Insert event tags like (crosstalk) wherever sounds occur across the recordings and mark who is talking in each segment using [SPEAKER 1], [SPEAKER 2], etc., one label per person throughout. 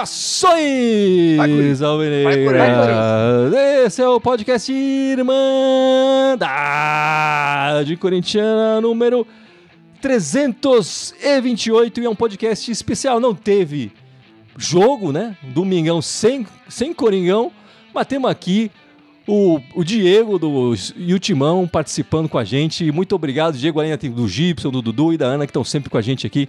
[SPEAKER 1] Saudações, Alvinegras! Esse é o podcast Irmandade Corintiana número 328 e é um podcast especial. Não teve jogo, né? Domingão sem, sem Coringão, mas temos aqui o, o Diego do e o Timão participando com a gente. Muito obrigado, Diego, além do Gibson, do Dudu e da Ana que estão sempre com a gente aqui.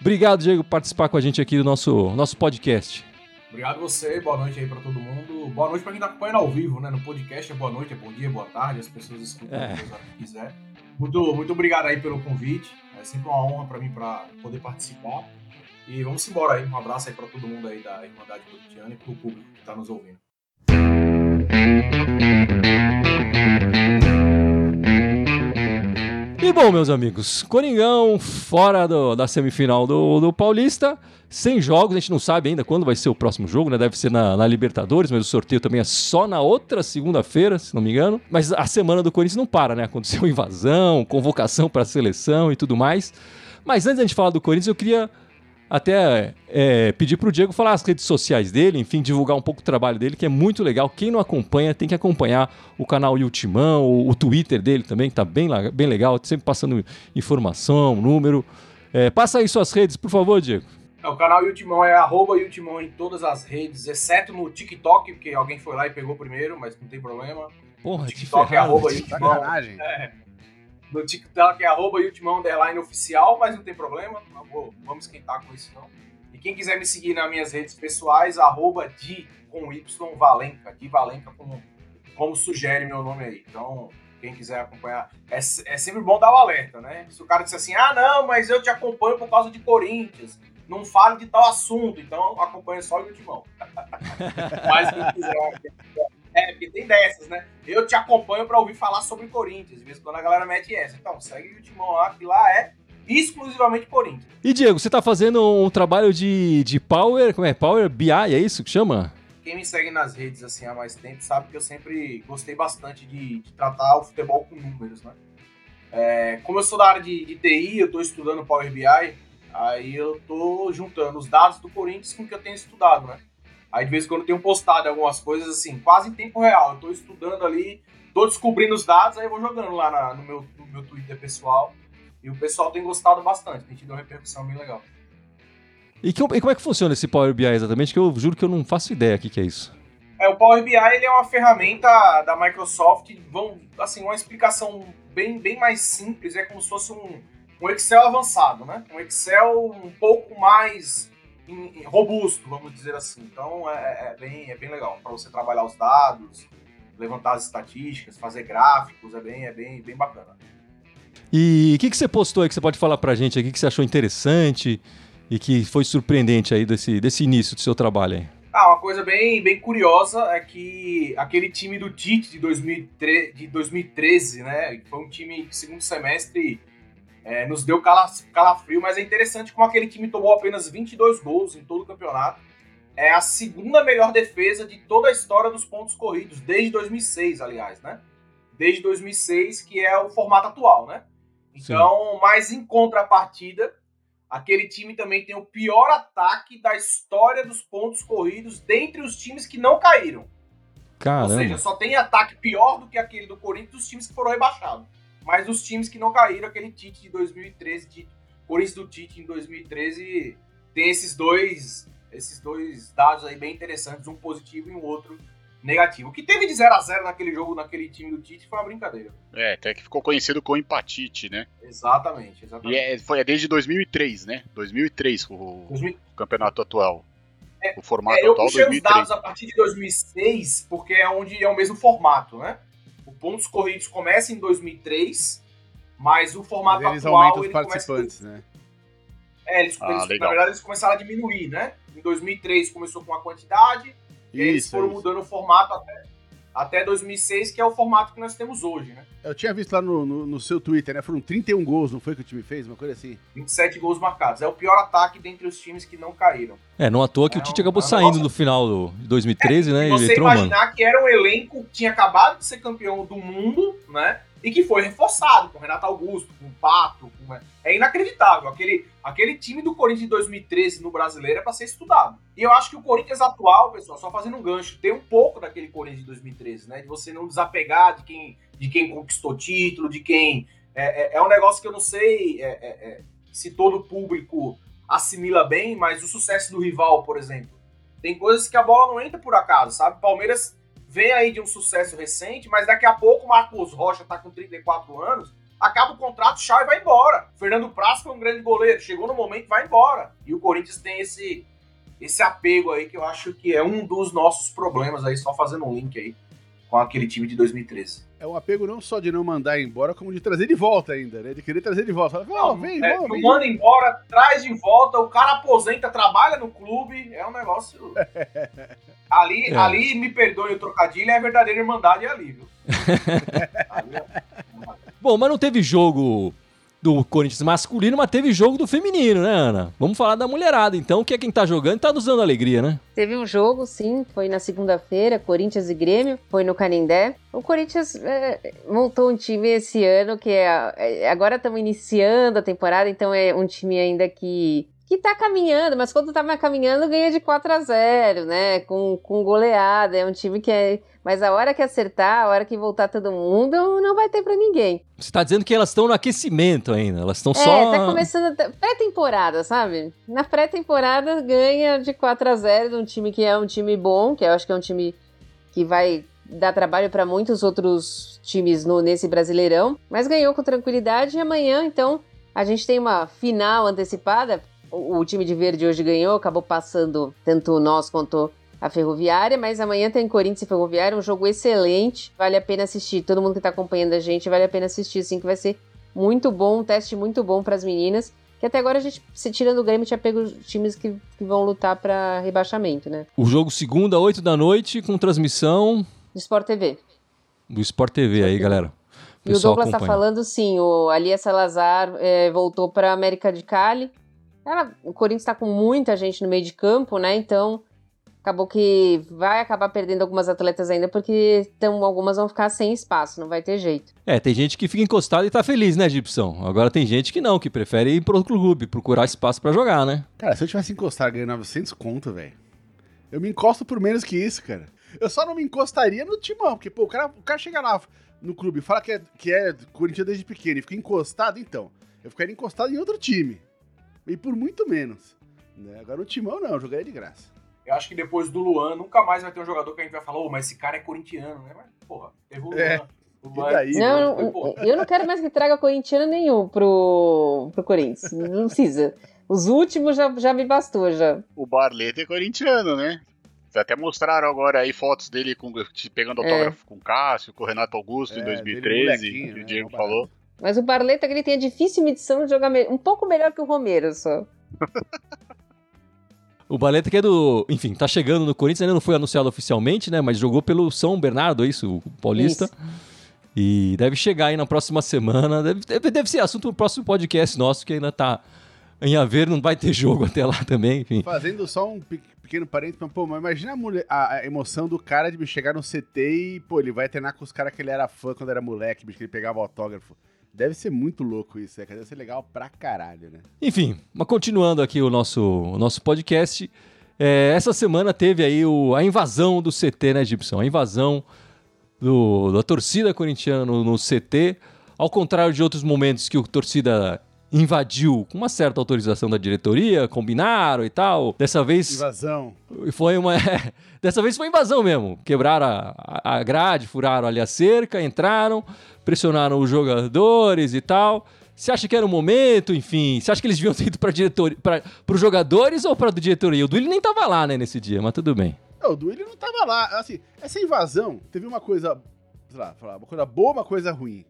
[SPEAKER 1] Obrigado, Diego, por participar com a gente aqui do nosso, nosso podcast.
[SPEAKER 2] Obrigado você, boa noite aí para todo mundo. Boa noite para quem tá acompanhando ao vivo, né? No podcast é boa noite, é bom dia, boa tarde, as pessoas escutam é. que quiser. Muito, muito obrigado aí pelo convite. É sempre uma honra para mim para poder participar. E vamos embora aí. Um abraço aí para todo mundo aí da Irmandade Corintiana e pro público que tá nos ouvindo.
[SPEAKER 1] E bom, meus amigos, Coringão fora do, da semifinal do, do Paulista, sem jogos, a gente não sabe ainda quando vai ser o próximo jogo, né? Deve ser na, na Libertadores, mas o sorteio também é só na outra segunda-feira, se não me engano. Mas a semana do Corinthians não para, né? Aconteceu invasão, convocação para a seleção e tudo mais. Mas antes da gente falar do Corinthians, eu queria até é, pedir para o Diego falar as redes sociais dele, enfim, divulgar um pouco o trabalho dele, que é muito legal. Quem não acompanha tem que acompanhar o canal Ultimão, o, o Twitter dele também, que está bem, bem legal, sempre passando informação, número. É, passa aí suas redes, por favor, Diego.
[SPEAKER 2] É, o canal Ultimão é arroba Ultimão em todas as redes, exceto no TikTok, porque alguém foi lá e pegou primeiro, mas não tem problema.
[SPEAKER 1] Porra, TikTok é arroba Ultimão.
[SPEAKER 2] É. No TikTok é arroba Underline Oficial, mas não tem problema. Não vou, vamos esquentar com isso não. E quem quiser me seguir nas minhas redes pessoais, arroba de com Y Valenca, de Valenca como, como sugere meu nome aí. Então, quem quiser acompanhar, é, é sempre bom dar o alerta, né? Se o cara disser assim, ah não, mas eu te acompanho por causa de Corinthians, não fale de tal assunto, então acompanha só o Ultimão. (laughs) mas quem quiser tem dessas, né? Eu te acompanho para ouvir falar sobre Corinthians. De vez em quando a galera mete essa. Então, segue o Timão lá, que lá é exclusivamente Corinthians.
[SPEAKER 1] E Diego, você tá fazendo um trabalho de, de Power, como é? Power BI, é isso que chama?
[SPEAKER 2] Quem me segue nas redes assim há mais tempo sabe que eu sempre gostei bastante de, de tratar o futebol com números, né? É, como eu sou da área de, de TI, eu tô estudando Power BI, aí eu tô juntando os dados do Corinthians com o que eu tenho estudado, né? Aí de vez em quando eu tenho postado algumas coisas assim, quase em tempo real. Eu tô estudando ali, tô descobrindo os dados, aí eu vou jogando lá na, no, meu, no meu Twitter pessoal. E o pessoal tem gostado bastante, tem tido uma repercussão bem legal.
[SPEAKER 1] E, que, e como é que funciona esse Power BI exatamente? Que eu juro que eu não faço ideia o que, que é isso.
[SPEAKER 2] É, o Power BI ele é uma ferramenta da Microsoft, vão, assim, uma explicação bem, bem mais simples, é como se fosse um, um Excel avançado, né? Um Excel um pouco mais robusto, vamos dizer assim. Então é, é, é bem, é bem legal para você trabalhar os dados, levantar as estatísticas, fazer gráficos, é bem, é bem, bem bacana.
[SPEAKER 1] E o que, que você postou aí que você pode falar para a gente aqui que você achou interessante e que foi surpreendente aí desse, desse início do seu trabalho aí?
[SPEAKER 2] Ah, uma coisa bem, bem curiosa é que aquele time do Tite de, 2003, de 2013, né, foi um time que segundo semestre é, nos deu calafrio, mas é interessante como aquele time tomou apenas 22 gols em todo o campeonato. É a segunda melhor defesa de toda a história dos pontos corridos, desde 2006, aliás, né? Desde 2006, que é o formato atual, né? Então, Sim. mas em contrapartida, aquele time também tem o pior ataque da história dos pontos corridos dentre os times que não caíram.
[SPEAKER 1] Caramba.
[SPEAKER 2] Ou seja, só tem ataque pior do que aquele do Corinthians dos times que foram rebaixados. Mas os times que não caíram, aquele Tite de 2013, de Corinthians do Tite em 2013, tem esses dois, esses dois dados aí bem interessantes, um positivo e um outro negativo. O que teve de 0 a 0 naquele jogo, naquele time do Tite, foi uma brincadeira.
[SPEAKER 3] É, até que ficou conhecido como empatite, né?
[SPEAKER 2] Exatamente, exatamente.
[SPEAKER 3] E é, foi é desde 2003, né? 2003 o, 2000... o campeonato atual.
[SPEAKER 2] É, o formato é, eu atual, puxei 2003. os dados a partir de 2006, porque é onde é o mesmo formato, né? Pontos corridos começa em 2003, mas o formato
[SPEAKER 4] mas eles
[SPEAKER 2] atual...
[SPEAKER 4] Aumentam os participantes, começa... né?
[SPEAKER 2] É, eles, ah, eles na verdade eles começaram a diminuir, né? Em 2003 começou com a quantidade, e eles foram isso. mudando o formato até, até 2006, que é o formato que nós temos hoje, né?
[SPEAKER 4] Eu tinha visto lá no, no, no, seu Twitter, né? Foram 31 gols, não foi que o time fez? Uma coisa assim?
[SPEAKER 2] 27 gols marcados. É o pior ataque dentre os times que não caíram.
[SPEAKER 1] É, não à toa que é o Tite acabou é saindo no final do, de 2013, é, né?
[SPEAKER 2] Você imaginar mano. que era um elenco que tinha acabado de ser campeão do mundo, né? E que foi reforçado com Renato Augusto, com Pato. Com... É inacreditável. Aquele, aquele time do Corinthians de 2013 no brasileiro é para ser estudado. E eu acho que o Corinthians atual, pessoal, só fazendo um gancho, tem um pouco daquele Corinthians de 2013, né? De você não desapegar de quem, de quem conquistou título, de quem. É, é, é um negócio que eu não sei é, é, é se todo público assimila bem, mas o sucesso do rival, por exemplo. Tem coisas que a bola não entra por acaso, sabe? Palmeiras vem aí de um sucesso recente, mas daqui a pouco o Marcos Rocha tá com 34 anos, acaba o contrato, tchau e vai embora. Fernando Praz foi um grande goleiro, chegou no momento vai embora. E o Corinthians tem esse esse apego aí que eu acho que é um dos nossos problemas aí, só fazendo um link aí com aquele time de 2013.
[SPEAKER 4] É um apego não só de não mandar embora, como de trazer de volta ainda, né? De querer trazer de volta.
[SPEAKER 2] Fala, não, vem, é, vamos, vem. manda embora, traz de volta, o cara aposenta, trabalha no clube, é um negócio. (laughs) ali, é. ali, me perdoe o trocadilho, é a verdadeira irmandade ali, viu? (laughs) ali
[SPEAKER 1] é... Bom, mas não teve jogo do Corinthians masculino, mas teve jogo do feminino, né, Ana? Vamos falar da mulherada, então, que é quem tá jogando e tá nos dando alegria, né?
[SPEAKER 5] Teve um jogo, sim, foi na segunda-feira, Corinthians e Grêmio, foi no Canindé. O Corinthians é, montou um time esse ano que é. é agora estamos iniciando a temporada, então é um time ainda que que tá caminhando, mas quando tava caminhando ganha de 4 a 0 né? Com, com goleada. É um time que é. Mas a hora que acertar, a hora que voltar todo mundo, não vai ter para ninguém.
[SPEAKER 1] Você tá dizendo que elas estão no aquecimento ainda, elas estão é, só.
[SPEAKER 5] É, tá começando. Pré-temporada, sabe? Na pré-temporada ganha de 4 a 0 de um time que é um time bom, que eu acho que é um time que vai dar trabalho para muitos outros times no, nesse Brasileirão, mas ganhou com tranquilidade e amanhã, então, a gente tem uma final antecipada o, time de verde hoje ganhou, acabou passando tanto nós quanto a Ferroviária, mas amanhã tem Corinthians e Ferroviária, um jogo excelente, vale a pena assistir. Todo mundo que está acompanhando a gente, vale a pena assistir, sim, que vai ser muito bom, um teste muito bom para as meninas. Que até agora a gente, se tirando o Grêmio, tinha pego times que, que vão lutar para rebaixamento, né?
[SPEAKER 1] O jogo segunda, 8 da noite, com transmissão.
[SPEAKER 5] Do Sport TV.
[SPEAKER 1] Do Sport TV Sport aí, TV. galera.
[SPEAKER 5] O e o Douglas está falando, sim, o Alia Salazar é, voltou para América de Cali. Ela, o Corinthians está com muita gente no meio de campo, né? Então acabou que vai acabar perdendo algumas atletas ainda, porque então, algumas vão ficar sem espaço, não vai ter jeito.
[SPEAKER 1] É, tem gente que fica encostado e tá feliz, né, Gibson? Agora tem gente que não, que prefere ir pro clube, procurar espaço para jogar, né?
[SPEAKER 4] Cara, se eu tivesse encostado ganhando 900 conto, velho, eu me encosto por menos que isso, cara. Eu só não me encostaria no timão, porque, pô, o cara, o cara chega lá no clube e fala que é, que é Corinthians desde pequeno e fica encostado, então. Eu ficaria encostado em outro time. E por muito menos. Né? Agora o Timão não, eu jogaria de graça.
[SPEAKER 2] Eu acho que depois do Luan, nunca mais vai ter um jogador que a gente vai falar, oh, mas esse cara é corintiano, né? Mas, porra, teve o Luan. É.
[SPEAKER 5] Daí, não, né? eu não quero mais que traga corintiano nenhum pro, pro Corinthians. Não precisa. Os últimos já, já me bastou, já.
[SPEAKER 3] O Barleta é corintiano, né? Até mostraram agora aí fotos dele com, pegando é. autógrafo é. com o Cássio, com o Renato Augusto é, em 2013, que o né? Diego né? falou.
[SPEAKER 5] Mas o Barleta ele tem a difícil missão de jogar um pouco melhor que o Romero só.
[SPEAKER 1] O Barleta que é do. Enfim, tá chegando no Corinthians, ainda não foi anunciado oficialmente, né? Mas jogou pelo São Bernardo, é isso, o Paulista. Isso. E deve chegar aí na próxima semana. Deve, deve, deve ser assunto do próximo podcast nosso, que ainda tá em haver, não vai ter (laughs) jogo até lá também, enfim.
[SPEAKER 4] Fazendo só um pequeno parênteses, pô, mas imagina a, mulher, a, a, emoção do cara de chegar no CT e, pô, ele vai treinar com os caras que ele era fã quando era moleque, bicho, que ele pegava autógrafo. Deve ser muito louco isso, né? Deve ser legal pra caralho, né?
[SPEAKER 1] Enfim, mas continuando aqui o nosso, o nosso podcast, é, essa semana teve aí o, a invasão do CT, né, Gibson? A invasão do, da torcida corintiana no, no CT, ao contrário de outros momentos que o torcida invadiu com uma certa autorização da diretoria, combinaram e tal. Dessa vez.
[SPEAKER 4] Invasão.
[SPEAKER 1] Foi uma. (laughs) dessa vez foi invasão mesmo. Quebraram a, a grade, furaram ali a cerca, entraram pressionaram os jogadores e tal. Você acha que era o momento, enfim? Você acha que eles deviam ter ido para para os jogadores ou para a diretoria? O Duílio nem tava lá, né, nesse dia, mas tudo bem.
[SPEAKER 4] Não, o Duílio não tava lá. Assim, essa invasão teve uma coisa, sei lá, uma coisa boa, uma coisa ruim.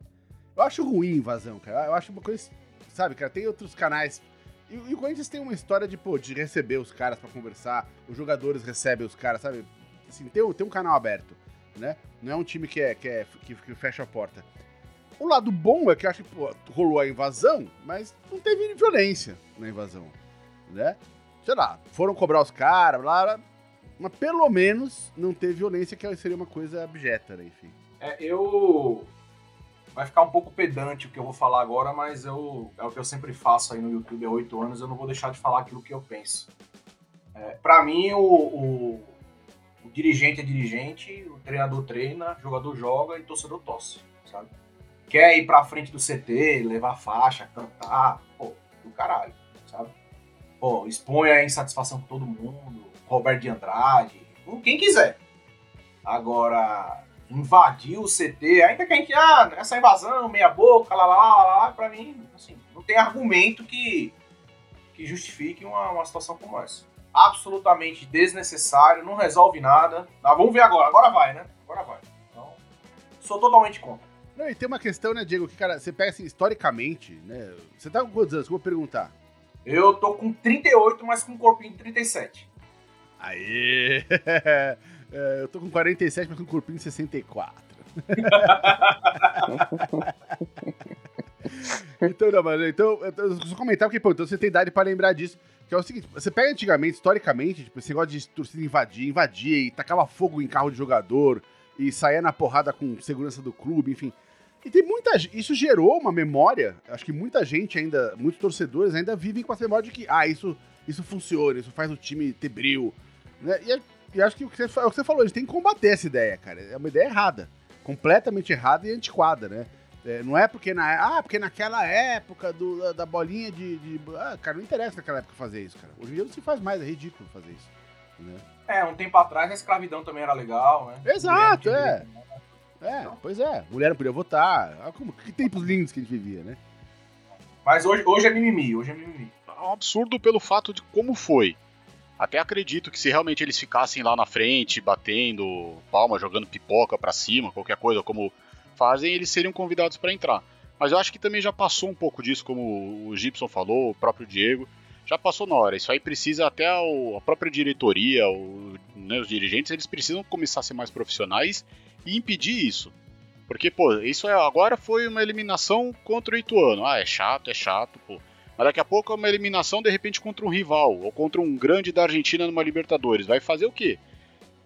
[SPEAKER 4] Eu acho ruim invasão, cara. Eu acho uma coisa, sabe, cara, tem outros canais. E, e o Corinthians tem uma história de, pô, de receber os caras para conversar, os jogadores recebem os caras, sabe? Assim, tem, tem um canal aberto. né? Não é um time que, é, que, é, que, que fecha a porta. O lado bom é que acho que pô, rolou a invasão, mas não teve violência na invasão, né? Sei lá, foram cobrar os caras, blá, blá, mas pelo menos não teve violência, que seria uma coisa abjeta, né? Enfim.
[SPEAKER 2] É, eu. Vai ficar um pouco pedante o que eu vou falar agora, mas eu é o que eu sempre faço aí no YouTube há oito anos, eu não vou deixar de falar aquilo que eu penso. É, para mim, o, o, o, dirigente é dirigente, o treinador treina, jogador joga e torcedor tosse, sabe? Quer ir pra frente do CT, levar faixa, cantar, pô, do caralho, sabe? Pô, expõe a insatisfação com todo mundo, Roberto de Andrade, quem quiser. Agora, invadir o CT, ainda que a gente, ah, essa invasão, meia boca, lá, lá, lá, lá, pra mim, assim, não tem argumento que, que justifique uma, uma situação como essa. Absolutamente desnecessário, não resolve nada. Ah, vamos ver agora, agora vai, né? Agora vai. Então, sou totalmente contra.
[SPEAKER 4] Não, e tem uma questão, né, Diego, que, cara, você pega assim, historicamente, né? Você tá com quantos anos? Vou perguntar.
[SPEAKER 2] Eu tô com 38, (laughs) mas com um corpinho de 37.
[SPEAKER 4] Aê! É, eu tô com 47, mas com um corpinho de 64. então, não, mas, então, eu só comentar porque, pô, então você tem idade para lembrar disso. Que é o seguinte, você pega antigamente, historicamente, tipo, esse negócio de torcida invadir, invadir e tacava fogo em carro de jogador e saía na porrada com segurança do clube, enfim. E tem muita Isso gerou uma memória. Acho que muita gente ainda, muitos torcedores ainda vivem com essa memória de que, ah, isso, isso funciona, isso faz o time ter brilho. Né? E, e acho que o que, você, é o que você falou, a gente tem que combater essa ideia, cara. É uma ideia errada. Completamente errada e antiquada, né? É, não é porque na ah, porque naquela época do, da bolinha de, de, Ah, cara, não interessa naquela época fazer isso, cara. Hoje em dia não se faz mais, é ridículo fazer isso. Né?
[SPEAKER 2] É, um tempo atrás a escravidão também era legal, né?
[SPEAKER 4] Exato, é. É, pois é. Mulher não podia votar. Ah, como, que tempos lindos que a gente vivia, né?
[SPEAKER 2] Mas hoje, hoje é mimimi, hoje é mimimi.
[SPEAKER 3] É um absurdo pelo fato de como foi. Até acredito que se realmente eles ficassem lá na frente, batendo palma, jogando pipoca para cima, qualquer coisa como fazem, eles seriam convidados para entrar. Mas eu acho que também já passou um pouco disso, como o Gibson falou, o próprio Diego. Já passou na hora. Isso aí precisa até a própria diretoria, o, né, os dirigentes, eles precisam começar a ser mais profissionais e impedir isso. Porque, pô, isso é, agora foi uma eliminação contra o Ituano. Ah, é chato, é chato, pô. Mas daqui a pouco é uma eliminação, de repente, contra um rival, ou contra um grande da Argentina numa Libertadores. Vai fazer o quê?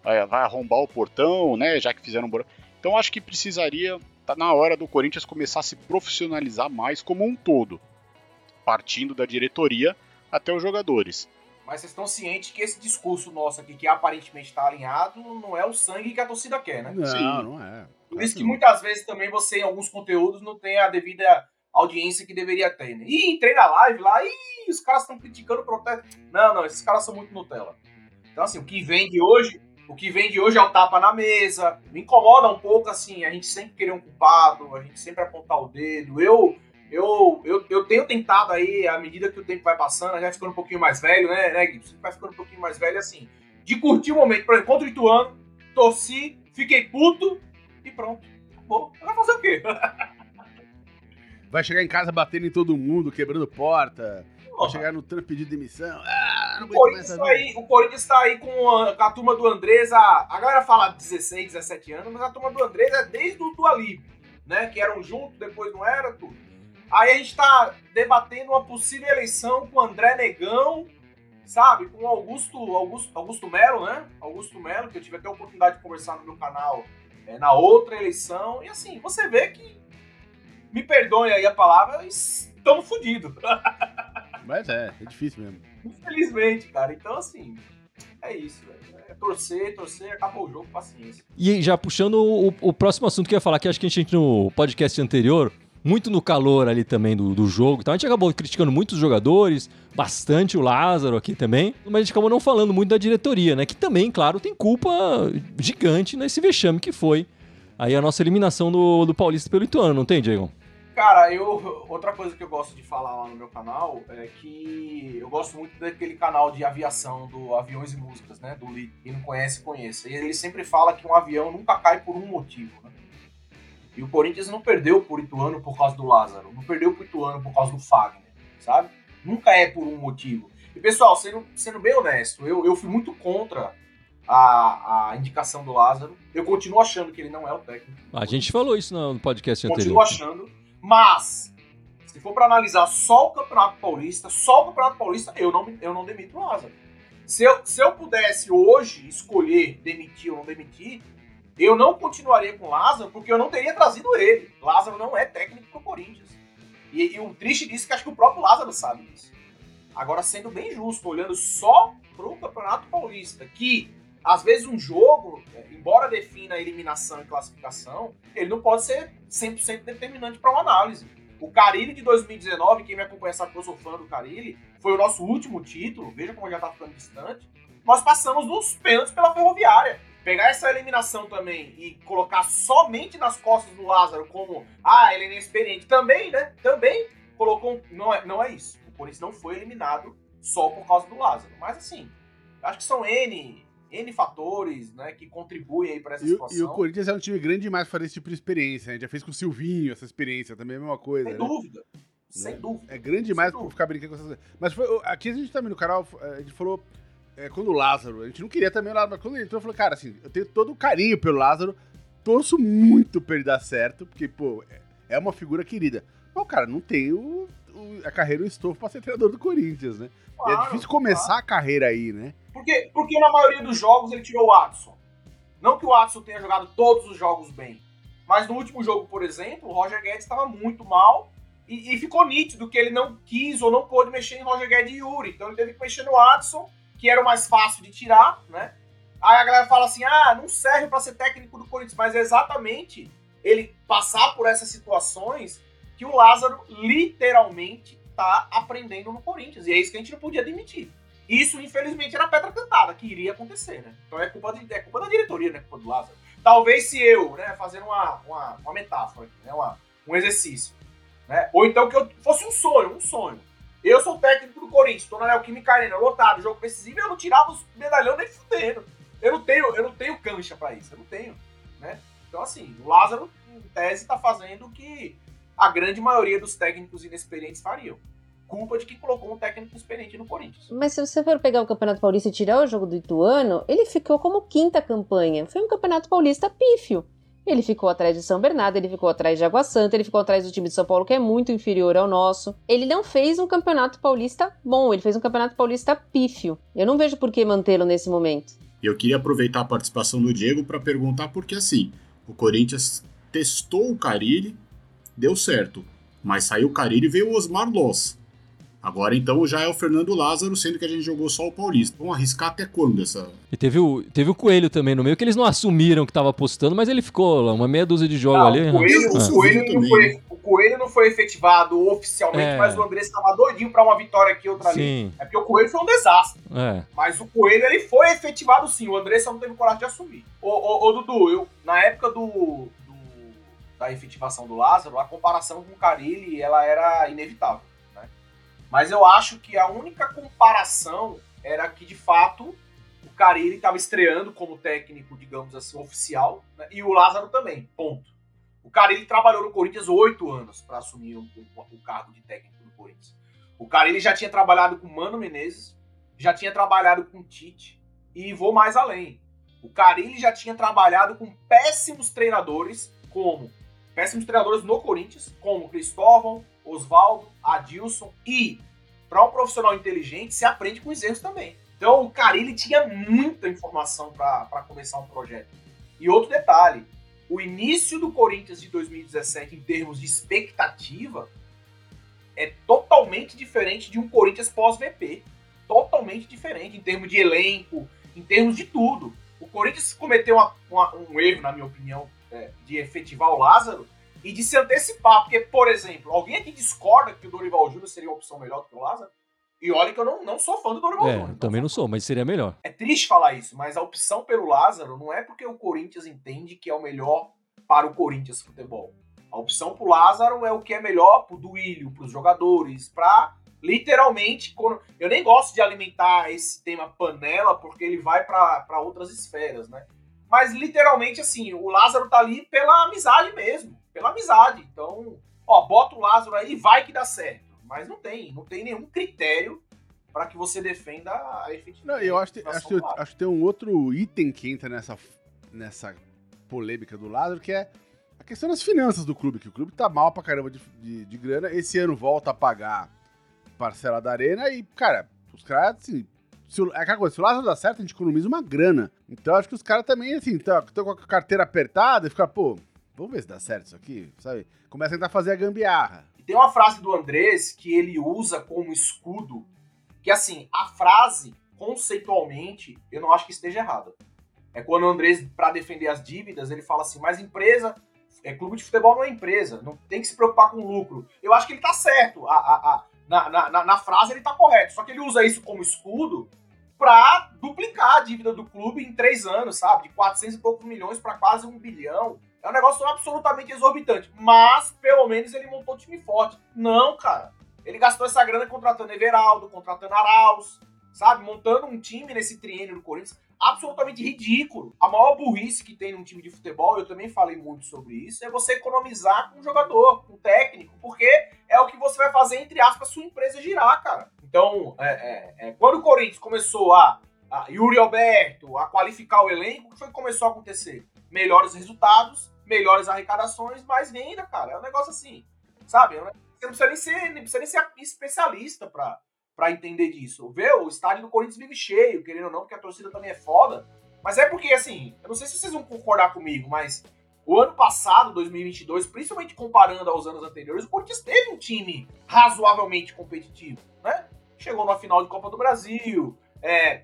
[SPEAKER 3] Vai, vai arrombar o portão, né? Já que fizeram um Então acho que precisaria. Tá na hora do Corinthians começar a se profissionalizar mais como um todo. Partindo da diretoria até os jogadores.
[SPEAKER 2] Mas vocês estão cientes que esse discurso nosso aqui, que aparentemente está alinhado, não é o sangue que a torcida quer, né?
[SPEAKER 4] Não, Sim. não é.
[SPEAKER 2] Por isso que muitas vezes também você, em alguns conteúdos, não tem a devida audiência que deveria ter, né? Ih, entrei na live lá, ih, os caras estão criticando o protesto. Não, não, esses caras são muito Nutella. Então, assim, o que vem de hoje, o que vem de hoje é o tapa na mesa. Me incomoda um pouco, assim, a gente sempre querer um culpado, a gente sempre apontar o dedo. Eu eu, eu, eu tenho tentado aí, à medida que o tempo vai passando, já ficando um pouquinho mais velho, né, né Gui? Você vai ficando um pouquinho mais velho assim. De curtir o momento. Por exemplo, contra o Ituano, torci, fiquei puto e pronto. Acabou. Vai fazer o quê? (laughs)
[SPEAKER 4] Vai chegar em casa batendo em todo mundo, quebrando porta. Vai chegar no Trump pedir demissão. Ah,
[SPEAKER 2] o, Corinthians tá aí, o Corinthians tá aí com a, com a turma do Andrés. A, a galera fala 16, 17 anos, mas a turma do Andrés é desde o do Alívio, né? Que eram juntos, depois não era, tudo. Aí a gente está debatendo uma possível eleição com André Negão, sabe? Com Augusto, Augusto, Augusto Melo, né? Augusto Melo, que eu tive até a oportunidade de conversar no meu canal é, na outra eleição. E assim, você vê que, me perdoe aí a palavra, estamos fodidos. (laughs)
[SPEAKER 4] Mas é, é difícil mesmo.
[SPEAKER 2] Infelizmente, cara. Então, assim, é isso, velho. É torcer, torcer, acabou o jogo, paciência.
[SPEAKER 1] E já puxando o, o próximo assunto que eu ia falar, que acho que a gente no podcast anterior muito no calor ali também do, do jogo. Então a gente acabou criticando muitos jogadores, bastante o Lázaro aqui também, mas a gente acabou não falando muito da diretoria, né? Que também, claro, tem culpa gigante nesse vexame que foi aí a nossa eliminação do, do Paulista pelo Ituano, não tem, Diego?
[SPEAKER 2] Cara, eu outra coisa que eu gosto de falar lá no meu canal é que eu gosto muito daquele canal de aviação do Aviões e Músicas, né? Do Lee. Quem não conhece, conheça. E ele sempre fala que um avião nunca cai por um motivo, né? E o Corinthians não perdeu por Ituano por causa do Lázaro, não perdeu por Ituano por causa do Fagner, sabe? Nunca é por um motivo. E pessoal, sendo, sendo bem honesto, eu, eu fui muito contra a, a indicação do Lázaro. Eu continuo achando que ele não é o técnico.
[SPEAKER 1] A gente falou isso no podcast
[SPEAKER 2] continuo
[SPEAKER 1] anterior.
[SPEAKER 2] Continuo achando. Mas, se for para analisar só o Campeonato Paulista, só o Campeonato Paulista, eu não, eu não demito o Lázaro. Se eu, se eu pudesse hoje escolher demitir ou não demitir, eu não continuaria com Lázaro porque eu não teria trazido ele. Lázaro não é técnico pro Corinthians. E, e o triste disso é que acho que o próprio Lázaro sabe disso. Agora, sendo bem justo, olhando só pro Campeonato Paulista, que às vezes um jogo, é, embora defina eliminação e classificação, ele não pode ser 100% determinante para uma análise. O Carilli de 2019, quem me acompanha sabe que eu sou fã do Carilli, foi o nosso último título, veja como já tá ficando distante. Nós passamos nos pênaltis pela Ferroviária. Pegar essa eliminação também e colocar somente nas costas do Lázaro como, ah, ele é inexperiente, também, né? Também colocou. Não é, não é isso. O Corinthians não foi eliminado só por causa do Lázaro. Mas assim, acho que são N N fatores, né, que contribuem aí para essa
[SPEAKER 4] e,
[SPEAKER 2] situação.
[SPEAKER 4] E o Corinthians é um time grande demais para fazer esse tipo de experiência. A gente já fez com o Silvinho essa experiência, também é a mesma coisa.
[SPEAKER 2] Sem
[SPEAKER 4] né?
[SPEAKER 2] dúvida. Sem
[SPEAKER 4] né?
[SPEAKER 2] dúvida.
[SPEAKER 4] É grande demais para ficar brincando com essas coisas. Mas foi, aqui a gente também no canal, a gente falou é, quando o Lázaro, a gente não queria também o Lázaro, mas quando ele entrou, eu falei, cara, assim, eu tenho todo o carinho pelo Lázaro, torço muito pra ele dar certo, porque, pô, é, é uma figura querida. Mas, cara, não tem o, o, a carreira, o estofo pra ser treinador do Corinthians, né? Claro, é difícil começar claro. a carreira aí, né?
[SPEAKER 2] Porque, porque na maioria dos jogos ele tirou o Watson. Não que o Watson tenha jogado todos os jogos bem. Mas no último jogo, por exemplo, o Roger Guedes estava muito mal e, e, ficou nítido que ele não quis ou não pôde mexer em Roger Guedes e Yuri. Então ele teve que mexer no Watson, que era o mais fácil de tirar, né? Aí a galera fala assim: ah, não serve para ser técnico do Corinthians. Mas é exatamente ele passar por essas situações que o Lázaro literalmente tá aprendendo no Corinthians. E é isso que a gente não podia admitir. Isso, infelizmente, era pedra cantada, que iria acontecer, né? Então é culpa, de, é culpa da diretoria, né? Culpa do Lázaro. Talvez se eu, né, fazendo uma, uma, uma metáfora, né, uma, um exercício, né? Ou então que eu fosse um sonho, um sonho. Eu sou técnico do Corinthians, tô na Neoquímica Arena, lotado, jogo decisivo, eu não tirava os medalhão nem fudendo. Eu não tenho, eu não tenho cancha para isso, eu não tenho, né? Então assim, o Lázaro, em tese, tá fazendo o que a grande maioria dos técnicos inexperientes fariam culpa de quem colocou um técnico experiente no Corinthians.
[SPEAKER 5] Mas se você for pegar o Campeonato Paulista e tirar o jogo do Ituano, ele ficou como quinta campanha. Foi um Campeonato Paulista pífio. Ele ficou atrás de São Bernardo, ele ficou atrás de Água Santa, ele ficou atrás do time de São Paulo, que é muito inferior ao nosso. Ele não fez um campeonato paulista bom, ele fez um campeonato paulista pífio. Eu não vejo por que mantê-lo nesse momento.
[SPEAKER 3] Eu queria aproveitar a participação do Diego para perguntar porque assim, o Corinthians testou o Carilli, deu certo, mas saiu o Carilli e veio o Osmar Loss. Agora então já é o Fernando Lázaro, sendo que a gente jogou só o Paulista. Vamos arriscar até quando essa.
[SPEAKER 1] E teve o, teve o Coelho também no meio, que eles não assumiram que estava apostando, mas ele ficou lá, uma meia dúzia de jogos ali.
[SPEAKER 2] O Coelho, o, Coelho não foi, o Coelho não foi efetivado oficialmente, é. mas o André estava doidinho para uma vitória aqui outra ali. É porque o Coelho foi um desastre.
[SPEAKER 1] É.
[SPEAKER 2] Mas o Coelho ele foi efetivado sim, o André só não teve coragem de assumir. Ô, ô, ô Dudu, eu, na época do, do, da efetivação do Lázaro, a comparação com o Carilli ela era inevitável. Mas eu acho que a única comparação era que, de fato, o Carilli estava estreando como técnico, digamos assim, oficial, né? e o Lázaro também, ponto. O Carilli trabalhou no Corinthians oito anos para assumir o, o, o, cargo de técnico do Corinthians. O Carilli já tinha trabalhado com Mano Menezes, já tinha trabalhado com Tite, e vou mais além. O Carilli já tinha trabalhado com péssimos treinadores, como péssimos treinadores no Corinthians, como Cristóvão, Oswaldo, Adilson e, para um profissional inteligente, se aprende com os erros também. Então o Carilli tinha muita informação para começar um projeto. E outro detalhe, o início do Corinthians de 2017 em termos de expectativa é totalmente diferente de um Corinthians pós-VP. Totalmente diferente em termos de elenco, em termos de tudo. O Corinthians cometeu uma, uma, um erro, na minha opinião, é, de efetivar o Lázaro, e de se antecipar. Porque, por exemplo, alguém aqui discorda que o Dorival Júnior seria uma opção melhor do que o Lázaro? E olha que eu não, não sou fã do Dorival
[SPEAKER 1] é,
[SPEAKER 2] Júnior.
[SPEAKER 1] Então também não sou, mas seria melhor.
[SPEAKER 2] É triste falar isso, mas a opção pelo Lázaro não é porque o Corinthians entende que é o melhor para o Corinthians futebol. A opção pro Lázaro é o que é melhor pro Duílio, pros jogadores, pra literalmente. Eu nem gosto de alimentar esse tema panela, porque ele vai para outras esferas, né? Mas literalmente, assim, o Lázaro tá ali pela amizade mesmo pela amizade. Então, ó, bota o Lázaro aí, vai que dá certo. Mas não tem, não tem nenhum critério para que você defenda a efetividade.
[SPEAKER 4] Não, eu acho, que- acho, que, acho que tem um outro item que entra nessa, nessa polêmica do lado, que é a questão das finanças do clube, que o clube tá mal pra caramba de, de, de grana. Esse ano volta a pagar parcela da arena e, cara, os caras, assim. Se é aquela coisa, se o Lázaro dá certo, a gente economiza uma grana. Então acho que os caras também, assim, estão com a carteira apertada e fica, pô, vamos ver se dá certo isso aqui, sabe? Começa a tentar fazer a gambiarra.
[SPEAKER 2] E tem uma frase do Andrés que ele usa como escudo, que assim, a frase, conceitualmente, eu não acho que esteja errada. É quando o Andrés, para defender as dívidas, ele fala assim, mas empresa, é, clube de futebol não é empresa, não tem que se preocupar com lucro. Eu acho que ele tá certo, a, a, a, na, na, na, frase ele tá correto, só que ele usa isso como escudo para duplicar a dívida do clube em três anos, sabe? De 400 e poucos milhões para quase um bilhão. É um negócio absolutamente exorbitante. Mas, pelo menos, ele montou time forte. Não, cara. Ele gastou essa grana contratando Everaldo, contratando Arauz, sabe? Montando um time nesse triênio do Corinthians absolutamente ridículo. A maior burrice que tem num time de futebol, eu também falei muito sobre isso, é você economizar com um jogador, com um técnico, porque é o que você vai fazer, entre aspas, sua empresa girar, cara. Então, é, é, é, quando o Corinthians começou a, a Yuri Alberto, a qualificar o elenco, o que foi que começou a acontecer? Melhores resultados, melhores arrecadações, mais venda, cara. É um negócio assim, sabe? Você não precisa nem ser, nem precisa nem ser especialista pra, para entender disso. Vê, o estádio do Corinthians vive cheio, querendo ou não, porque a torcida também é foda. Mas é porque, assim, eu não sei se vocês vão concordar comigo, mas o ano passado, 2022, principalmente comparando aos anos anteriores, o Corinthians teve um time razoavelmente competitivo, né? Chegou numa final de Copa do Brasil, é,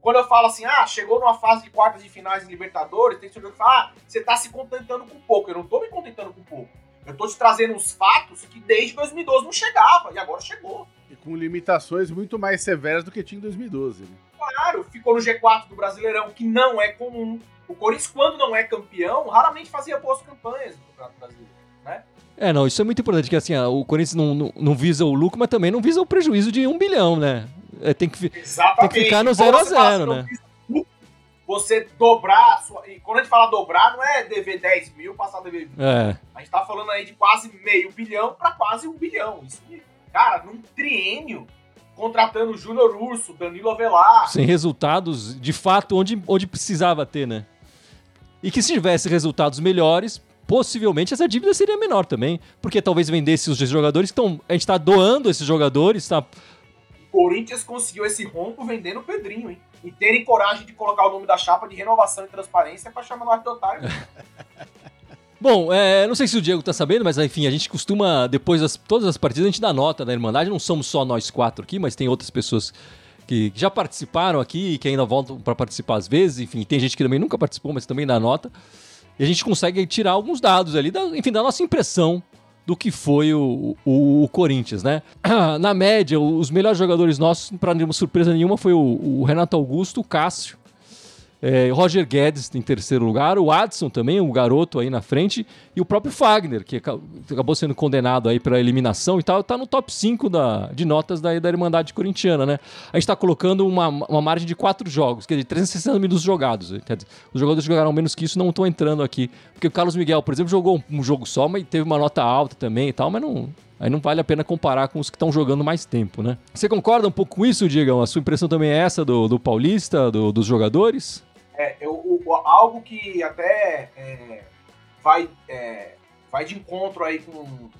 [SPEAKER 2] quando eu falo assim, ah, chegou numa fase de quartas de finais de Libertadores, tem que falar, ah, você tá se contentando com pouco. Eu não tô me contentando com pouco. Eu tô te trazendo uns fatos que desde 2012 não chegava, e agora chegou.
[SPEAKER 4] E com limitações muito mais severas do que tinha em 2012. Né?
[SPEAKER 2] Claro, ficou no G4 do Brasileirão, que não é comum. O Corinthians, quando não é campeão, raramente fazia boas campanhas no Campeonato Brasileiro, né?
[SPEAKER 1] É, não, isso é muito importante, que assim, o Corinthians não, não, não, visa o lucro, mas também não visa o prejuízo de um bilhão, né? É, tem, que, tem que ficar no 0x0, né?
[SPEAKER 2] Você dobrar, sua, e quando a gente fala dobrar, não é dever 10 mil, passar a dever 20.
[SPEAKER 1] É.
[SPEAKER 2] A gente tá falando aí de quase meio bilhão para quase um bilhão. Isso, cara, num triênio, contratando Júnior Urso, Danilo Avelar.
[SPEAKER 1] Sem resultados, de fato, onde, onde precisava ter, né? E que se tivesse resultados melhores, possivelmente essa dívida seria menor também. Porque talvez vendesse os jogadores que estão. A gente está doando esses jogadores, tá?
[SPEAKER 2] O Corinthians conseguiu esse rompo vendendo o Pedrinho, hein? E terem coragem de colocar o nome da chapa de renovação e transparência para chamar de otário. (laughs)
[SPEAKER 1] Bom, é, não sei se o Diego tá sabendo, mas enfim, a gente costuma, depois das todas as partidas, a gente dá nota da Irmandade. Não somos só nós quatro aqui, mas tem outras pessoas que já participaram aqui e que ainda voltam para participar às vezes. Enfim, tem gente que também nunca participou, mas também dá nota. E a gente consegue tirar alguns dados ali, da, enfim, da nossa impressão do que foi o, o, o, Corinthians, né? (clears throat) Na média, os melhores jogadores nossos, para nenhuma surpresa nenhuma, foi o, o Renato Augusto, o Cássio, é, Roger Guedes em terceiro lugar, o Adson também, o garoto aí na frente, e o próprio Fagner, que acabou sendo condenado aí para eliminação e tal, tá no top 5 da, de notas da, da Irmandade Corintiana, né? A gente tá colocando uma, uma margem de quatro jogos, quer dizer, 360 minutos jogados. Quer dizer, os jogadores jogaram menos que isso não estão entrando aqui. Porque o Carlos Miguel, por exemplo, jogou um, um jogo só, mas teve uma nota alta também e tal, mas não, Aí não vale a pena comparar com os que estão jogando mais tempo, né? Você concorda um pouco com isso, Diegão? A sua impressão também é essa do, do Paulista, do, dos jogadores?
[SPEAKER 2] É, eu, o, algo que até é, vai, é, vai de encontro aí com.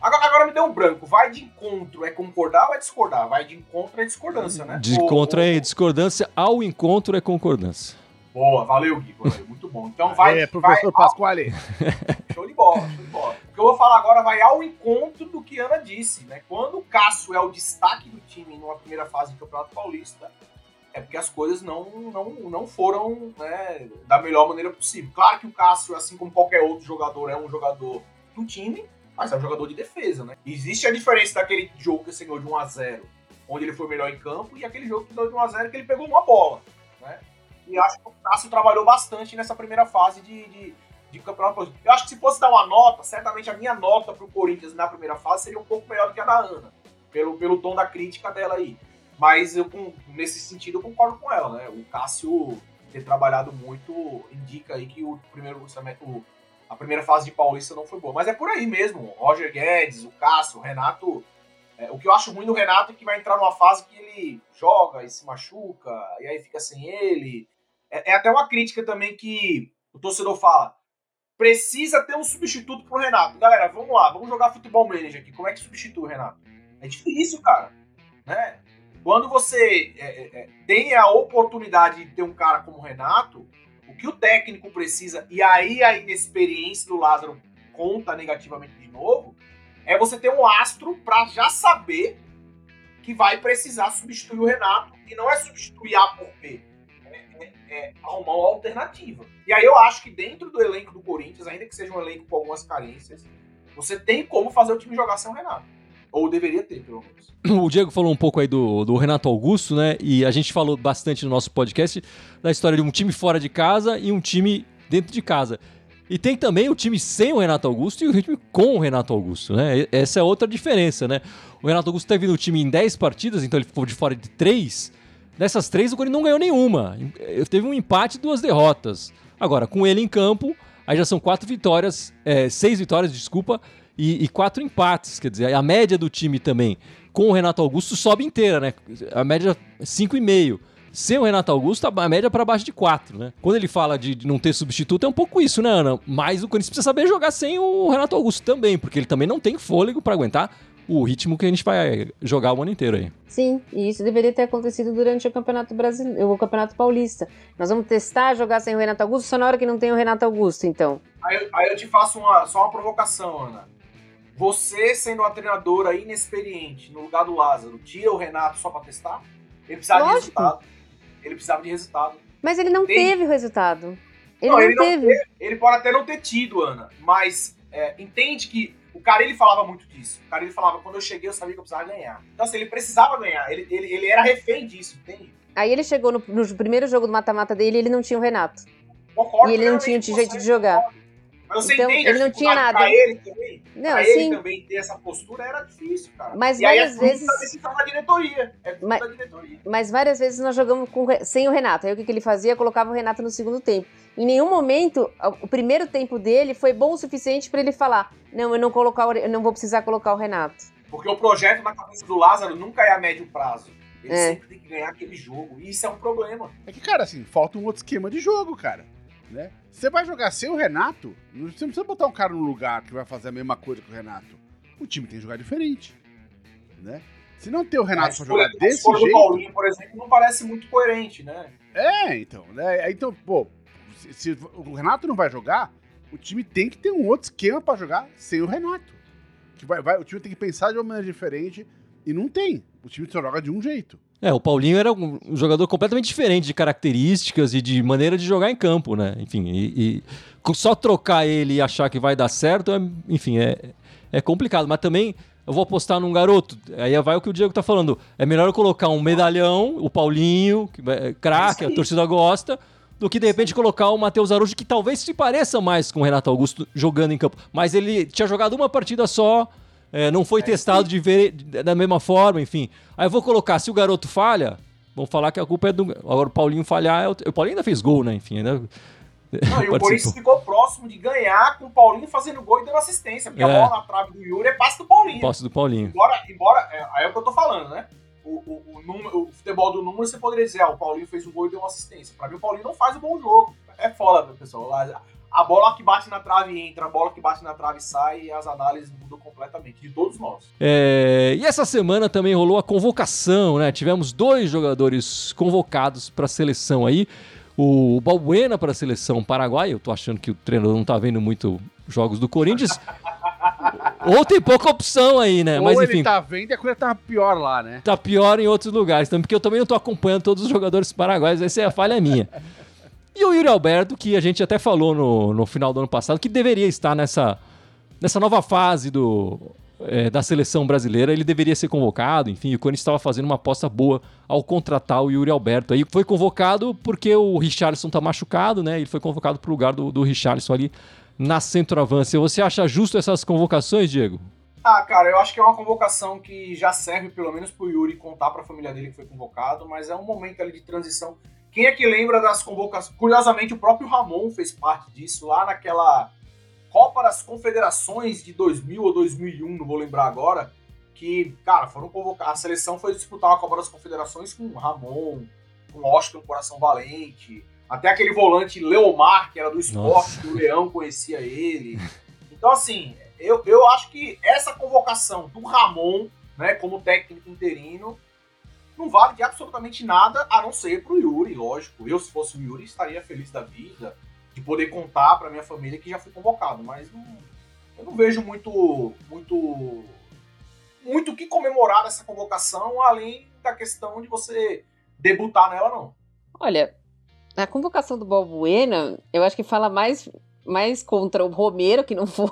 [SPEAKER 2] Agora, agora, me deu um branco. Vai de encontro é concordar ou é discordar? Vai de encontro é discordância, né?
[SPEAKER 1] De encontro é discordância, ao encontro é concordância.
[SPEAKER 2] Boa, valeu, Gui. Muito bom. Então vai.
[SPEAKER 4] É, professor
[SPEAKER 2] vai,
[SPEAKER 4] Pasquale. (laughs)
[SPEAKER 2] Show de bola, show de bola. O que eu vou falar agora vai ao encontro do que Ana disse, né? Quando o Cássio é o destaque do time numa primeira fase do Campeonato Paulista, é porque as coisas não, não, não foram né, da melhor maneira possível. Claro que o Cássio, assim como qualquer outro jogador, é um jogador do time, mas é um jogador de defesa, né? Existe a diferença daquele jogo que ele ganhou de 1 a 0 onde ele foi melhor em campo, e aquele jogo que deu de 1 a 0 que ele pegou uma bola, né? E acho que o Cássio trabalhou bastante nessa primeira fase de, de, de campeonato. Eu acho que se fosse dar uma nota, certamente a minha nota para o Corinthians na primeira fase seria um pouco melhor do que a da Ana, pelo, pelo tom da crítica dela aí. Mas eu, nesse sentido, eu concordo com ela, né? O Cássio ter trabalhado muito indica aí que o primeiro o, a primeira fase de Paulista não foi boa. Mas é por aí mesmo. O Roger Guedes, o Cássio, o Renato É, o que eu acho ruim do Renato é que vai entrar numa fase que ele joga e se machuca, e aí fica sem ele. É, é até uma crítica também que o torcedor fala. Precisa ter um substituto pro Renato. Galera, vamos lá, vamos jogar futebol manager aqui. Como é que substitui o Renato? É difícil, cara. Né? Quando você é, é, é tem a oportunidade de ter um cara como o Renato, o que o técnico precisa, e aí a inexperiência do Lázaro conta negativamente de novo, é você ter um astro para já saber que vai precisar substituir o Renato, e não é substituir A por B, é, é, é arrumar uma alternativa. E aí eu acho que dentro do elenco do Corinthians, ainda que seja um elenco com algumas carências, você tem como fazer o time jogar sem o Renato. Ou deveria ter, pelo menos.
[SPEAKER 1] O Diego falou um pouco aí do, do Renato Augusto, né? E a gente falou bastante no nosso podcast da história de um time fora de casa e um time dentro de casa. E tem também o time sem o Renato Augusto e o time com o Renato Augusto, né? Essa é outra diferença, né? O Renato Augusto teve no time em 10 partidas, então ele ficou de fora de 3. Dessas três, o Corinthians não ganhou nenhuma. Teve um empate e duas derrotas. Agora, com ele em campo, aí já são quatro vitórias, é, seis vitórias, desculpa, e, e, quatro empates. Quer dizer, a média do time também com o Renato Augusto sobe inteira, né? A média é 5,5. Sem o Renato Augusto, a média é para baixo de 4, né? Quando ele fala de não ter substituto, é um pouco isso, né, Ana? Mas o Corinthians precisa saber jogar sem o Renato Augusto também, porque ele também não tem fôlego para aguentar o ritmo que a gente vai jogar o ano inteiro aí.
[SPEAKER 5] Sim, e isso deveria ter acontecido durante o Campeonato Brasileiro, o Campeonato Paulista. Nós vamos testar jogar sem o Renato Augusto só na hora que não tem o Renato Augusto, então.
[SPEAKER 2] Aí, aí eu te faço uma, só uma provocação, Ana. Você, sendo uma treinadora inexperiente no lugar do Lázaro, tira o Renato só para testar? Ele precisava Lógico. de resultado. Ele precisava de resultado.
[SPEAKER 5] Mas ele não Tem... teve resultado. Ele não, não, ele teve.
[SPEAKER 2] não teve. Ele pode até não ter tido, Ana, mas é, entende que o cara ele falava muito disso. O cara ele falava, quando eu cheguei, eu sabia que eu precisava ganhar. Então, assim, ele precisava ganhar. Ele, ele, ele era refém disso, entende?
[SPEAKER 5] Aí ele chegou no, no primeiro jogo do mata-mata dele e ele não tinha o Renato. Concordo, e ele não tinha o jeito de jogar.
[SPEAKER 2] Mas você então, entende, ele não tinha nada. Pra ele também,
[SPEAKER 5] não,
[SPEAKER 2] pra ele também ter essa postura era difícil, cara.
[SPEAKER 5] Mas
[SPEAKER 2] e
[SPEAKER 5] várias
[SPEAKER 2] aí é
[SPEAKER 5] vezes.
[SPEAKER 2] Da diretoria. É mas, da diretoria.
[SPEAKER 5] Mas várias vezes nós jogamos com, sem o Renato. Aí o que, que ele fazia? Colocava o Renato no segundo tempo. Em nenhum momento, o primeiro tempo dele foi bom o suficiente para ele falar: não, eu não, colocar, eu não vou precisar colocar o Renato.
[SPEAKER 2] Porque o projeto na cabeça do Lázaro nunca é a médio prazo. Ele é. sempre tem que ganhar aquele jogo. E isso é um problema.
[SPEAKER 4] É que, cara, assim, falta um outro esquema de jogo, cara. Né? Você vai jogar sem o Renato, você não precisa botar um cara no lugar que vai fazer a mesma coisa que o Renato. O time tem que jogar diferente. Né? Se não ter o Renato pra jogar desse jeito. O
[SPEAKER 2] Paulinho, por exemplo, não parece muito coerente, né?
[SPEAKER 4] É, então. Né? Então, pô, se, se o Renato não vai jogar, o time tem que ter um outro esquema para jogar sem o Renato. Que vai, vai, o time tem que pensar de uma maneira diferente e não tem. O time só joga de um jeito.
[SPEAKER 1] É, o Paulinho era um jogador completamente diferente de características e de maneira de jogar em campo, né? Enfim, e, e só trocar ele e achar que vai dar certo, é, enfim, é, é complicado. Mas também eu vou apostar num garoto. Aí vai o que o Diego tá falando. É melhor eu colocar um medalhão, o Paulinho, é craque, a torcida gosta, do que de repente colocar o Matheus Araújo, que talvez se pareça mais com o Renato Augusto jogando em campo. Mas ele tinha jogado uma partida só é, não foi testado de ver da mesma forma, enfim. Aí eu vou colocar, se o garoto falha, vão falar que a culpa é do. Agora o Paulinho falhar, é o, Paulinho ainda fez gol, né? Enfim, né?
[SPEAKER 2] Não, e o Corinthians ficou próximo de ganhar com o Paulinho fazendo gol e dando assistência. Porque é. a bola na trave do Yuri é passe do Paulinho.
[SPEAKER 1] Passe do Paulinho.
[SPEAKER 2] Embora, embora é, aí é o que eu tô falando, né? O, o, o, número, o futebol do número, você poderia dizer, ah, o Paulinho fez o gol e deu uma assistência. Pra mim, o Paulinho não faz um bom jogo. É foda, pessoal a bola que bate na trave entra, a bola que bate na trave sai e as análises mudam completamente, de todos nós.
[SPEAKER 1] É, e essa semana também rolou a convocação, né? Tivemos dois jogadores convocados para a seleção aí. O Balbuena para a seleção paraguaia. Eu tô achando que o treinador não tá vendo muito jogos do Corinthians. (laughs) Ou tem pouca opção aí, né?
[SPEAKER 4] Ou
[SPEAKER 1] Mas enfim.
[SPEAKER 4] ele tá vendo e a coisa tá pior lá, né?
[SPEAKER 1] Tá pior em outros lugares também, porque eu também não tô acompanhando todos os jogadores paraguaios, essa é a falha minha. E o Yuri Alberto, que a gente até falou no, no final do ano passado, que deveria estar nessa, nessa nova fase do, é, da seleção brasileira, ele deveria ser convocado. Enfim, o Corinthians estava fazendo uma aposta boa ao contratar o Yuri Alberto. Aí foi convocado porque o Richarlison está machucado, né? Ele foi convocado para o lugar do, do Richarlison ali na centroavância. Você acha justo essas convocações, Diego?
[SPEAKER 2] Ah, cara, eu acho que é uma convocação que já serve pelo menos para o Yuri contar para a família dele que foi convocado, mas é um momento ali de transição quem é que lembra das convocações? Curiosamente, o próprio Ramon fez parte disso lá naquela Copa das Confederações de 2000 ou 2001, não vou lembrar agora, que, cara, foram convocar. A seleção foi disputar a Copa das Confederações com Ramon, com Washington Coração Valente, até aquele volante Leomar, que era do esporte, que o Leão conhecia ele. Então, assim, eu, eu acho que essa convocação do Ramon, né, como técnico interino, não vale de absolutamente nada, a não ser pro Yuri, lógico. Eu, se fosse o Yuri, estaria feliz da vida de poder contar para minha família que já fui convocado, mas não, eu não vejo muito muito muito o que comemorar nessa convocação, além da questão de você debutar nela, não.
[SPEAKER 5] Olha, a convocação do Balbuena, eu acho que fala mais, mais contra o Romero, que não (laughs) foi,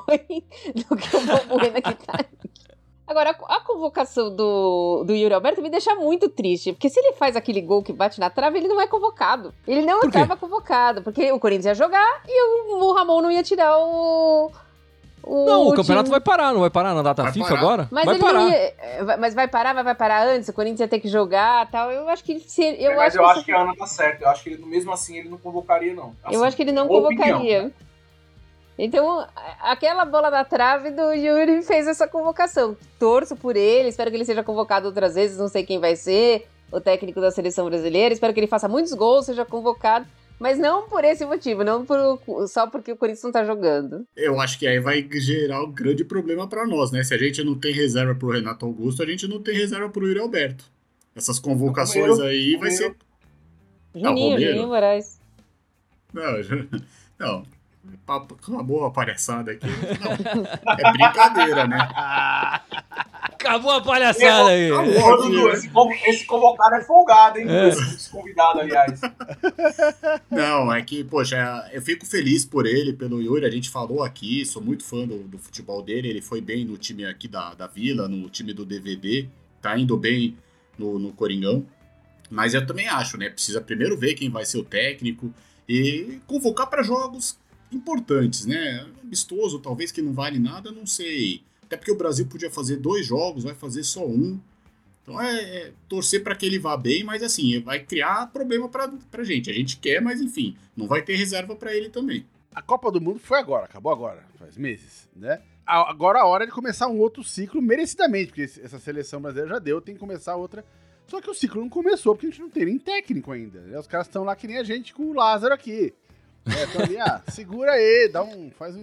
[SPEAKER 5] do que o Balbuena que tá (laughs) Agora, a convocação do, do Yuri Alberto me deixa muito triste, porque se ele faz aquele gol que bate na trave, ele não é convocado. Ele não estava convocado, porque o Corinthians ia jogar e o, o Ramon não ia tirar o,
[SPEAKER 1] o não, o campeonato time... vai parar, não vai parar na data vai FIFA parar. agora?
[SPEAKER 5] Mas
[SPEAKER 1] vai parar. Ia,
[SPEAKER 5] eh, mas vai parar, vai, vai parar antes, o Corinthians ia ter que jogar tal. Eu acho que se, eu
[SPEAKER 2] é, mas
[SPEAKER 5] acho
[SPEAKER 2] eu
[SPEAKER 5] que
[SPEAKER 2] acho que a Ana tá certa. Eu acho que ele, mesmo assim ele não convocaria, não. Assim,
[SPEAKER 5] eu acho que ele não convocaria. Opinião. Então, aquela bola da trave do Yuri fez essa convocação. Torço por ele, espero que ele seja convocado outras vezes, não sei quem vai ser, o técnico da seleção brasileira. Espero que ele faça muitos gols, seja convocado. Mas não por esse motivo, não por, só porque o Corinthians não tá jogando.
[SPEAKER 3] Eu acho que aí vai gerar um grande problema para nós, né? Se a gente não tem reserva pro Renato Augusto, a gente não tem reserva pro Yuri Alberto. Essas convocações aí vai ser.
[SPEAKER 5] Juninho, ah, Juninho Moraes.
[SPEAKER 3] Não, (laughs) não, acabou a palhaçada aqui. Não, é brincadeira, né?
[SPEAKER 1] Acabou a palhaçada aí.
[SPEAKER 2] esse, esse convocado é folgado, hein? É. Esse convidado, aliás.
[SPEAKER 3] Não, é que, poxa, eu fico feliz por ele, pelo Yuri. A gente falou aqui, sou muito fã do, do futebol dele. Ele foi bem no time aqui da, da Vila, no time do DVD. Tá indo bem no, no Coringão. Mas eu também acho, né? Precisa primeiro ver quem vai ser o técnico e convocar para jogos importantes, né? Amistoso, talvez que não vale nada, não sei. Até porque o Brasil podia fazer dois jogos, vai fazer só um. Então é, é torcer para que ele vá bem, mas assim, vai criar problema para pra gente. A gente quer, mas enfim, não vai ter reserva para ele também.
[SPEAKER 4] A Copa do Mundo foi agora, acabou agora, faz meses, né? Agora a hora de começar um outro ciclo merecidamente, porque essa seleção brasileira já deu, tem que começar outra. Só que o ciclo não começou, porque a gente não tem nem técnico ainda. Né? Os caras estão lá que nem a gente com o Lázaro aqui. É, então ali, ah, segura aí, dá um. Faz um.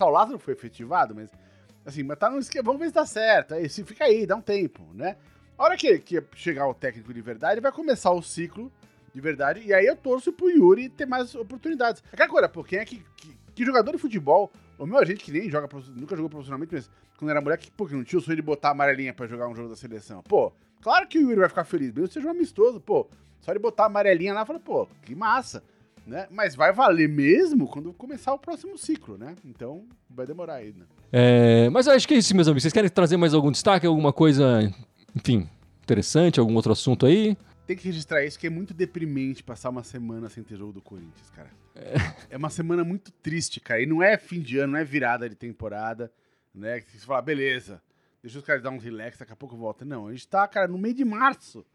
[SPEAKER 4] O Lázaro foi efetivado, mas. Assim, mas tá no esquema. Vamos ver se dá certo. Aí, se fica aí, dá um tempo, né? A hora que, que chegar o técnico de verdade, vai começar o ciclo de verdade. E aí eu torço pro Yuri ter mais oportunidades. Aquela coisa, pô, quem é que, que, que jogador de futebol, o meu agente que nem joga, nunca jogou profissionalmente, mas quando era moleque, pô, que não tinha o sonho de botar a amarelinha pra jogar um jogo da seleção. Pô, claro que o Yuri vai ficar feliz, mesmo seja um amistoso, pô. Só de botar a amarelinha lá, fala, pô, que massa né? Mas vai valer mesmo quando começar o próximo ciclo, né? Então vai demorar ainda.
[SPEAKER 1] É, mas eu acho que é isso, meus amigos. Vocês querem trazer mais algum destaque, alguma coisa, enfim, interessante, algum outro assunto aí?
[SPEAKER 4] Tem que registrar isso, que é muito deprimente passar uma semana sem ter jogo do Corinthians, cara. É, é uma semana muito triste, cara. E não é fim de ano, não é virada de temporada, né? Que você fala, beleza, deixa os caras dar um relax, daqui a pouco volta. Não, a gente tá, cara, no meio de março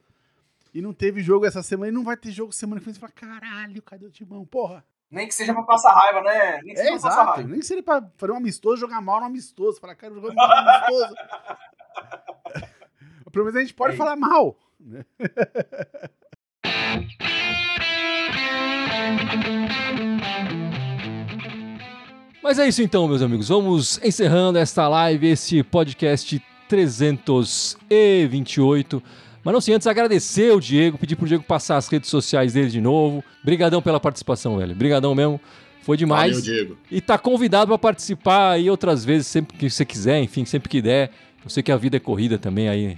[SPEAKER 4] e não teve jogo essa semana e não vai ter jogo semana que vem. Você fala, caralho, cadê o timão? Porra.
[SPEAKER 2] Nem que seja pra passar raiva, né? Nem que
[SPEAKER 4] é, seja exato. Raiva. Nem que seja pra fazer um amistoso, jogar mal no amistoso. Falar, cara, jogar mal no amistoso. (laughs) Pelo menos a gente pode é falar mal. Né? (laughs)
[SPEAKER 1] Mas é isso então, meus amigos. Vamos encerrando esta live, esse podcast 328. Mas não sem antes agradecer o Diego, pedir pro Diego passar as redes sociais dele de novo. Brigadão pela participação, velho. Brigadão mesmo. Foi demais.
[SPEAKER 3] Valeu, Diego.
[SPEAKER 1] E tá convidado para participar aí outras vezes, sempre que você quiser, enfim, sempre que der. Eu sei que a vida é corrida também aí,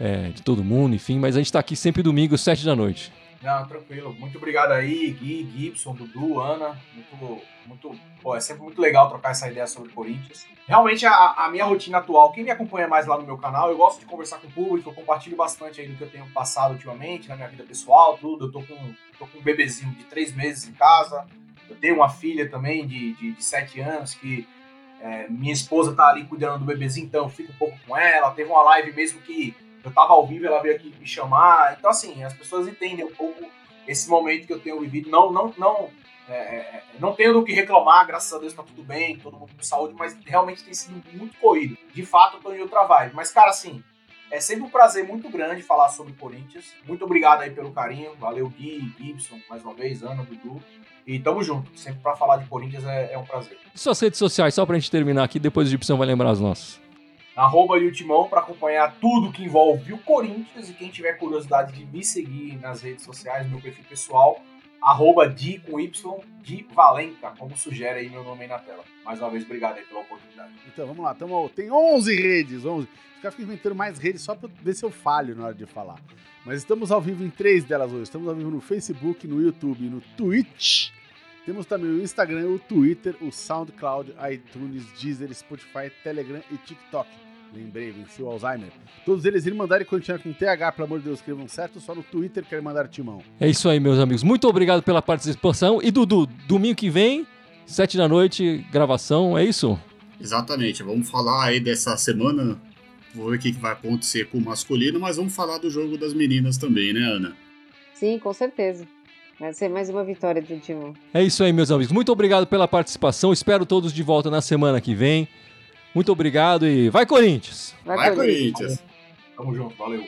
[SPEAKER 1] é, de todo mundo, enfim, mas a gente tá aqui sempre domingo, sete da noite.
[SPEAKER 2] Não, tranquilo. Muito obrigado aí, Gui, Gibson, Dudu, Ana. Muito, muito, pô, é sempre muito legal trocar essa ideia sobre Corinthians. Realmente, a, a, minha rotina atual, quem me acompanha mais lá no meu canal, eu gosto de conversar com o público, eu compartilho bastante aí do que eu tenho passado ultimamente, na minha vida pessoal, tudo. Eu tô com, tô com um bebezinho de três meses em casa. Eu tenho uma filha também de, de, de sete anos que é, minha esposa tá ali cuidando do bebezinho, então eu fico um pouco com ela. Teve uma live mesmo que eu tava ao vivo, ela veio aqui me chamar. Então, assim, as pessoas entendem um pouco esse momento que eu tenho vivido. Não, não, não, É, é, não tenho do que reclamar, graças a Deus tá tudo bem, todo mundo com saúde, mas realmente tem sido muito corrido. De fato, eu tô em outra vibe. Mas, cara, assim, é sempre um prazer muito grande falar sobre Corinthians. Muito obrigado aí pelo carinho. Valeu, Gui, Gibson, mais uma vez, Ana, Dudu. E tamo junto. Sempre para falar de Corinthians é, é, um prazer.
[SPEAKER 1] E suas redes sociais, só pra gente terminar aqui, depois o Gibson vai lembrar as nossas.
[SPEAKER 2] Arroba Yutimão para acompanhar tudo que envolve o Corinthians. E quem tiver curiosidade de me seguir nas redes sociais, meu perfil pessoal, arroba Di com Y, Di Valenca, como sugere aí meu nome aí na tela. Mais uma vez, obrigado aí pela oportunidade.
[SPEAKER 4] Então, vamos lá. Tamo, tem 11 redes, 11. Os caras ficam inventando mais redes só pra ver se eu falho na hora de falar. Mas estamos ao vivo em três delas hoje. Estamos ao vivo no Facebook, no YouTube no Twitch. Temos também o Instagram, o Twitter, o SoundCloud, iTunes, Deezer, Spotify, Telegram e TikTok. Lembrei, venci o Alzheimer. Todos eles irem mandar e continuar com TH, pelo amor de Deus, escrevam certo, só no Twitter querem mandar timão.
[SPEAKER 1] É isso aí, meus amigos. Muito obrigado pela participação. E Dudu, domingo que vem, sete da noite, gravação, é isso?
[SPEAKER 6] Exatamente. Vamos falar aí dessa semana. Vou ver o que vai acontecer com o masculino, mas vamos falar do jogo das meninas também, né, Ana?
[SPEAKER 5] Sim, com certeza. Vai ser mais uma vitória do Timão.
[SPEAKER 1] É isso aí, meus amigos. Muito obrigado pela participação. Espero todos de volta na semana que vem. Muito obrigado e vai Corinthians!
[SPEAKER 6] Vai, vai Corinthians!
[SPEAKER 2] Tamo junto, valeu!